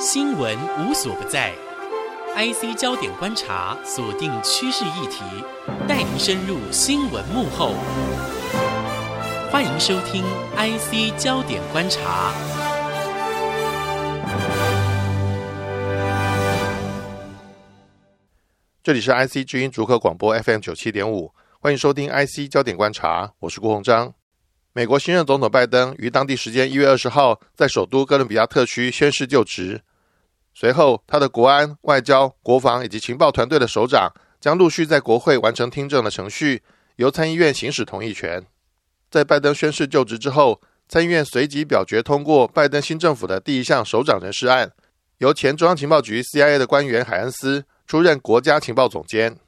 新闻无所不在，IC 焦点观察锁定趋势议题，带您深入新闻幕后。欢迎收听 IC 焦点观察。这里是 IC 知音逐客广播 FM 九七点五，欢迎收听 IC 焦点观察，我是郭鸿章。美国新任总统拜登于当地时间一月二十号在首都哥伦比亚特区宣誓就职。随后，他的国安、外交、国防以及情报团队的首长将陆续在国会完成听证的程序，由参议院行使同意权。在拜登宣誓就职之后，参议院随即表决通过拜登新政府的第一项首长人事案，由前中央情报局 CIA 的官员海恩斯出任国家情报总监。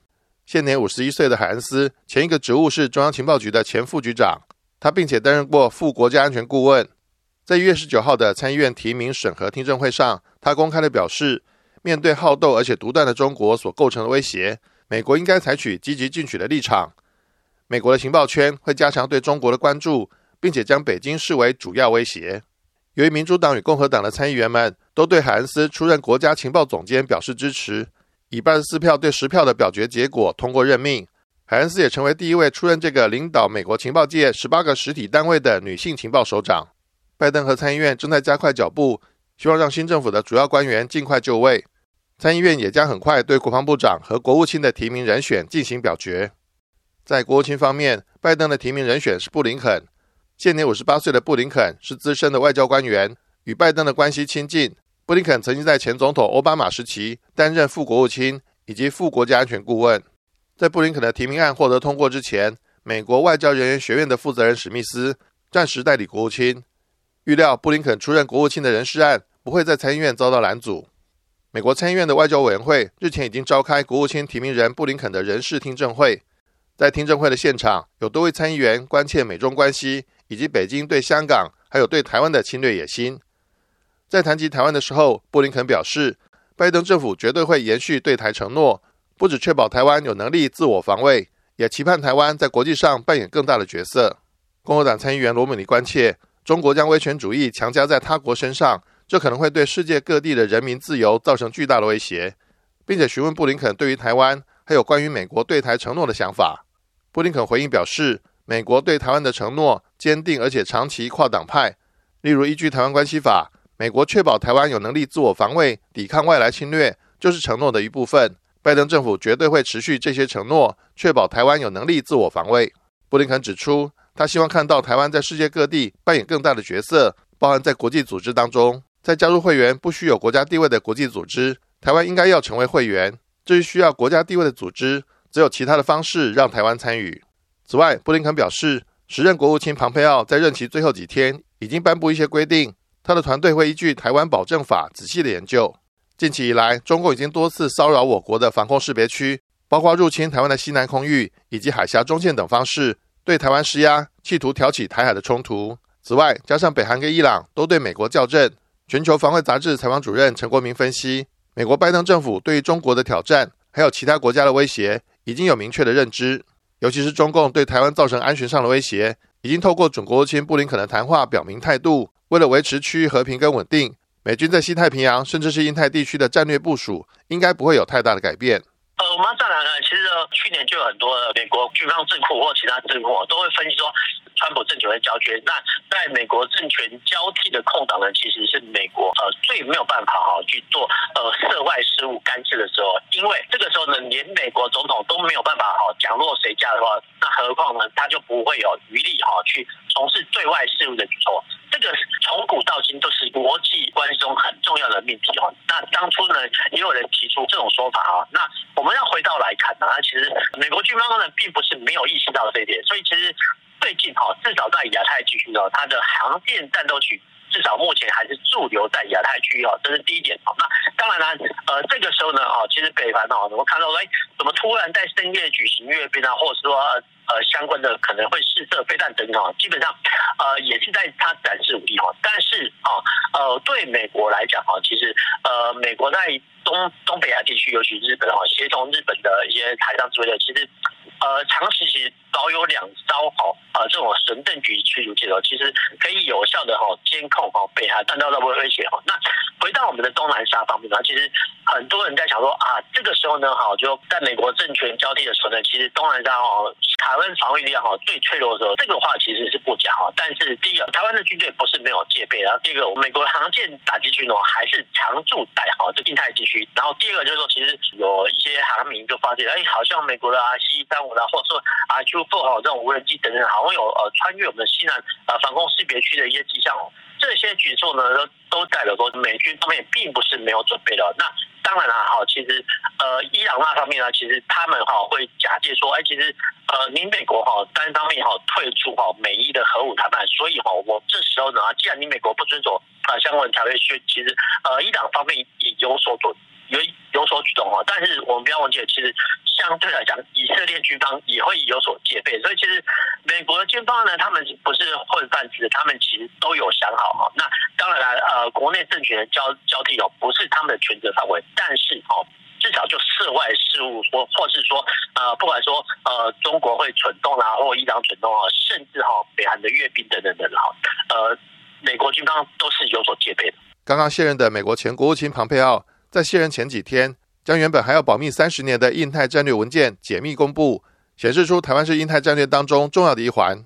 现年五十一岁的海恩斯，前一个职务是中央情报局的前副局长，他并且担任过副国家安全顾问。在一月十九号的参议院提名审核听证会上，他公开的表示，面对好斗而且独断的中国所构成的威胁，美国应该采取积极进取的立场。美国的情报圈会加强对中国的关注，并且将北京视为主要威胁。由于民主党与共和党的参议员们都对海恩斯出任国家情报总监表示支持，以八十四票对十票的表决结果通过任命，海恩斯也成为第一位出任这个领导美国情报界十八个实体单位的女性情报首长。拜登和参议院正在加快脚步，希望让新政府的主要官员尽快就位。参议院也将很快对国防部长和国务卿的提名人选进行表决。在国务卿方面，拜登的提名人选是布林肯。现年五十八岁的布林肯是资深的外交官员，与拜登的关系亲近。布林肯曾经在前总统奥巴马时期担任副国务卿以及副国家安全顾问。在布林肯的提名案获得通过之前，美国外交人员学院的负责人史密斯暂时代理国务卿。预料布林肯出任国务卿的人事案不会在参议院遭到拦阻。美国参议院的外交委员会日前已经召开国务卿提名人布林肯的人事听证会。在听证会的现场，有多位参议员关切美中关系以及北京对香港还有对台湾的侵略野心。在谈及台湾的时候，布林肯表示，拜登政府绝对会延续对台承诺，不只确保台湾有能力自我防卫，也期盼台湾在国际上扮演更大的角色。共和党参议员罗姆尼关切。中国将威权主义强加在他国身上，这可能会对世界各地的人民自由造成巨大的威胁，并且询问布林肯对于台湾还有关于美国对台承诺的想法。布林肯回应表示，美国对台湾的承诺坚定而且长期跨党派，例如依据《台湾关系法》，美国确保台湾有能力自我防卫、抵抗外来侵略，就是承诺的一部分。拜登政府绝对会持续这些承诺，确保台湾有能力自我防卫。布林肯指出。他希望看到台湾在世界各地扮演更大的角色，包含在国际组织当中。在加入会员不需有国家地位的国际组织，台湾应该要成为会员。至于需要国家地位的组织，则有其他的方式让台湾参与。此外，布林肯表示，时任国务卿庞佩奥在任期最后几天已经颁布一些规定，他的团队会依据《台湾保证法》仔细的研究。近期以来，中共已经多次骚扰我国的防空识别区，包括入侵台湾的西南空域以及海峡中线等方式。对台湾施压，企图挑起台海的冲突。此外，加上北韩跟伊朗都对美国校正。全球防卫杂志采访主任陈国明分析，美国拜登政府对于中国的挑战，还有其他国家的威胁，已经有明确的认知。尤其是中共对台湾造成安全上的威胁，已经透过准国务卿布林肯的谈话表明态度。为了维持区域和平跟稳定，美军在西太平洋甚至是印太地区的战略部署，应该不会有太大的改变。呃，我们要再来呢，其实去年就有很多美国军方智库或其他智库都会分析说，川普政权会交接。那在美国政权交替的空档呢，其实是美国呃最没有办法哈去做呃涉外事务干涉的时候，因为这个时候呢，连美国总统都没有办法哈讲落谁家的话，那何况呢，他就不会有余力哈去从事对外事务的举措。这个从古到今都是国际关系中很重要的命题哦。那当初呢，也有人提出这种说法啊。那我们要回到来看呢，其实美国军方呢并不是没有意识到这一点。所以其实最近哈，至少在亚太地区呢，它的航电战斗群至少目前还是驻留在亚太区哦，这是第一点哦。那当然呢，呃，这个时候呢，哦，其实北韩哦，我们看到哎，怎么突然在深夜举行阅兵啊，或者说。呃，相关的可能会试射飞弹等等，基本上，呃，也是在它展示武力哈。但是，对美国来讲哈，其实呃，美国在东东北亚地区，尤其日本哈，协同日本的一些海上自卫队，其实呃，长期其实保有两招哈，呃，这种神盾局驱逐舰哦，其实可以有效的哈监控哈北海弹道的威胁哈。那回到我们的东南沙方面呢，其实很多人在想说啊，这个时候呢，哈，就在美国政权交替的时候呢，其实东南沙哦，台湾防御力量哈最脆弱的时候，这个话其实是不假哈。但是第一个，台湾的军队不是没有戒备，然后第二个，美国的航舰打击群哦还是常驻在好这印太地区。然后第二个就是说，其实有一些航民就发现，哎，好像美国的 R C 三五啦，或者说 R Q four 这种无人机等等，好像有呃穿越我们的西南啊防空识别区的一些迹象哦。这些举措呢，都都代表说美军方面并不是没有准备的。那当然啦，哈，其实呃，伊朗那方面呢，其实他们哈会假借说，哎，其实呃，您美国哈单方面哈退出哈美伊的核武谈判，所以哈，我这时候呢，既然你美国不遵守啊相关的条约，其实呃，伊朗方面也有所做。有有所举动哈，但是我们不要忘记，其实相对来讲，以色列军方也会有所戒备，所以其实美国的军方呢，他们不是混饭吃，他们其实都有想好哈。那当然了，呃，国内政权的交交替哦，不是他们的权责范围，但是哦，至少就涉外事务或或是说呃，不管说呃，中国会蠢动啊，或伊朗蠢动啊，甚至哈，北韩的阅兵等等等哈，呃，美国军方都是有所戒备的。刚刚卸任的美国前国务卿庞佩奥。在卸任前几天，将原本还要保密三十年的印太战略文件解密公布，显示出台湾是印太战略当中重要的一环。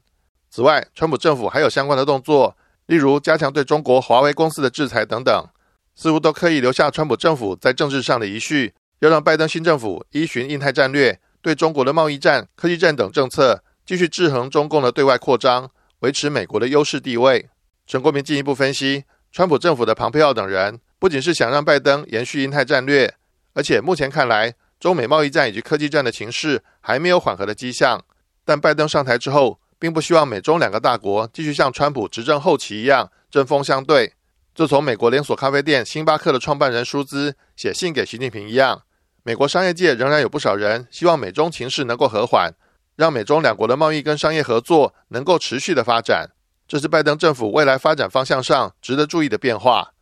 此外，川普政府还有相关的动作，例如加强对中国华为公司的制裁等等，似乎都刻意留下川普政府在政治上的遗绪，要让拜登新政府依循印太战略，对中国的贸易战、科技战等政策，继续制衡中共的对外扩张，维持美国的优势地位。陈国民进一步分析，川普政府的庞佩奥等人。不仅是想让拜登延续印太战略，而且目前看来，中美贸易战以及科技战的情势还没有缓和的迹象。但拜登上台之后，并不希望美中两个大国继续像川普执政后期一样针锋相对。就从美国连锁咖啡店星巴克的创办人舒兹写信给习近平一样，美国商业界仍然有不少人希望美中情势能够和缓，让美中两国的贸易跟商业合作能够持续的发展。这是拜登政府未来发展方向上值得注意的变化。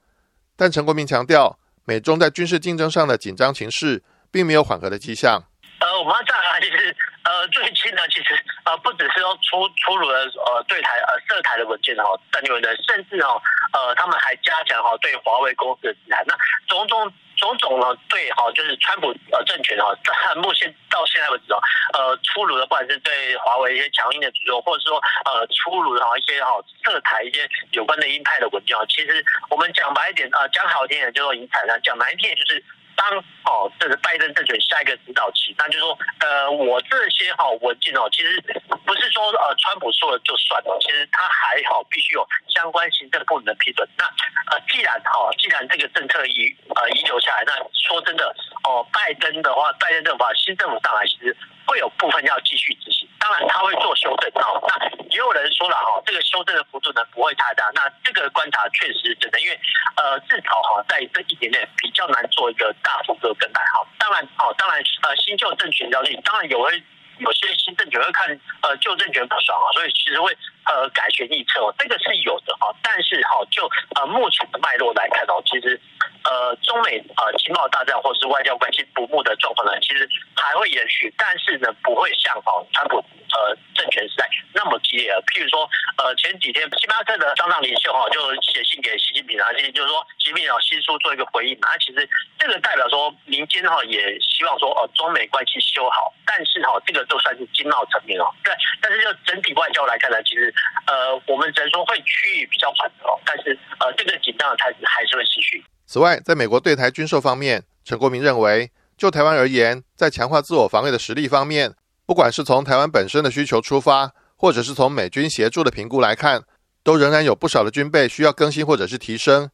但陈国民强调，美中在军事竞争上的紧张情势并没有缓和的迹象。呃，我们要再来，其实呃，最近呢，其实呃，不只是说出出炉了呃对台呃涉台的文件哈，战略文件，甚至哦呃，他们还加强哈对华为公司的制裁。那种种。种种呢，对哈，就是川普呃政权哈，在目前到现在为止哦，呃，粗鲁的不管是对华为一些强硬的举动，或者说呃粗鲁的哈一些哈色彩一些有关的鹰派的文件啊，其实我们讲白一点啊，讲好听点叫做引彩啊，讲难听点就是。当哦，这是拜登政权下一个指导期，那就是说，呃，我这些哈文件哦，其实不是说呃，川普说了就算了，其实他还好必须有相关行政部门的批准。那呃，既然哈，既然这个政策遗呃遗留下来，那说真的哦，拜登的话，拜登政府新政府上来，其实会有部分要继续执行。当然他会做修正哦。那也有人说了哈，这个修正的幅度呢不会太大。那这个观察确实是真的，因为呃，至少哈在这一点点比较难做一个大幅度的更改。好，当然哦，当然呃新旧政权交替，当然有会有些新政权会看呃旧政权不爽啊，所以其实会呃改弦易辙，这个是有的哈。但是哈就呃目前的脉络来看哦，其实。呃，中美呃经贸大战或是外交关系不睦的状况呢，其实还会延续，但是呢，不会像哦川普呃政权时代那么激烈了。譬如说，呃前几天星巴克的商场领袖哈就写信给习近平，而且就是说习近平要新书做一个回应嘛。那其实这个代表说民间哈也希望说呃中美关系修好，但是哈这个都算是经贸层面哦。对，但是就整体外交来看呢，其实呃我们只能说会趋于比较缓和，但是呃这个紧张的态势还是会持续。此外，在美国对台军售方面，陈国民认为，就台湾而言，在强化自我防卫的实力方面，不管是从台湾本身的需求出发，或者是从美军协助的评估来看，都仍然有不少的军备需要更新或者是提升。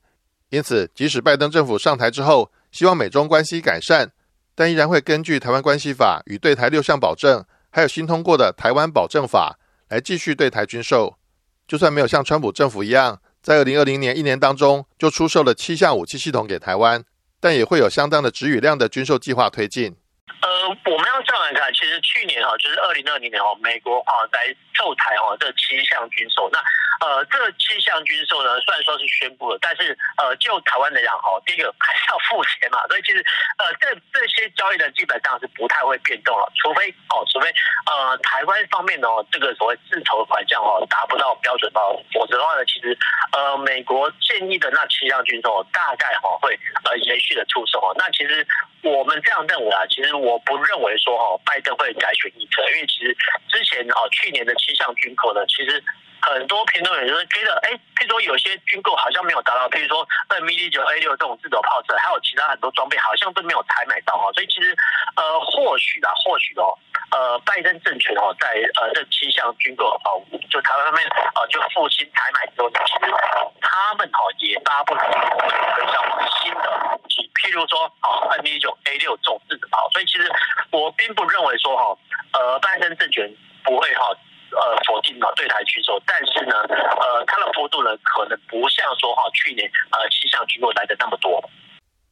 因此，即使拜登政府上台之后，希望美中关系改善，但依然会根据《台湾关系法》与对台六项保证，还有新通过的《台湾保证法》来继续对台军售。就算没有像川普政府一样。在二零二零年一年当中，就出售了七项武器系统给台湾，但也会有相当的值与量的军售计划推进。我们要这样来看，其实去年哈，就是二零二零年哦，美国哈在售台哦这七项军售，那呃这七项军售呢，虽然说是宣布了，但是呃就台湾来讲哈，第一个还是要付钱嘛，所以其实呃这这些交易呢，基本上是不太会变动了，除非哦，除非呃台湾方面哦，这个所谓自筹款项哦达不到标准哦，否则的话呢，其实呃美国建议的那七项军售大概哈会呃延续的出售。哦，那其实我们这样认为啊，其实我不认为说哈拜登会改弦易辙，因为其实之前哦去年的七项军购呢，其实。很多评论员就是觉得，哎，譬如说有些军购好像没有达到，譬如说 M D 九 A 六这种自走炮车，还有其他很多装备好像都没有采买到哈，所以其实呃或许啦，或许哦，呃拜登政权哦在呃这七项军购哦，就台湾方面呃就复兴采买之后，其实他们哦也发布了跟上新的，譬如说哦 M D 九 A 六这并不认为说哈呃拜登政权不会哈。呃，否定嘛对台举手，但是呢，呃，它的幅度呢，可能不像说哈去年呃气象局过来的那么多。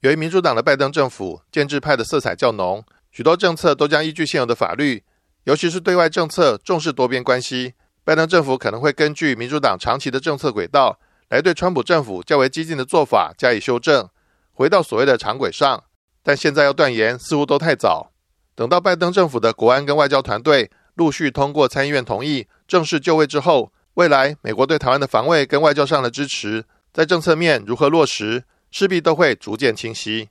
由于民主党的拜登政府建制派的色彩较浓，许多政策都将依据现有的法律，尤其是对外政策重视多边关系。拜登政府可能会根据民主党长期的政策轨道，来对川普政府较为激进的做法加以修正，回到所谓的常轨上。但现在要断言，似乎都太早。等到拜登政府的国安跟外交团队。陆续通过参议院同意正式就位之后，未来美国对台湾的防卫跟外交上的支持，在政策面如何落实，势必都会逐渐清晰。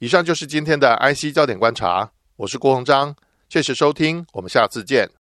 以上就是今天的 IC 焦点观察，我是郭鸿章，谢谢收听，我们下次见。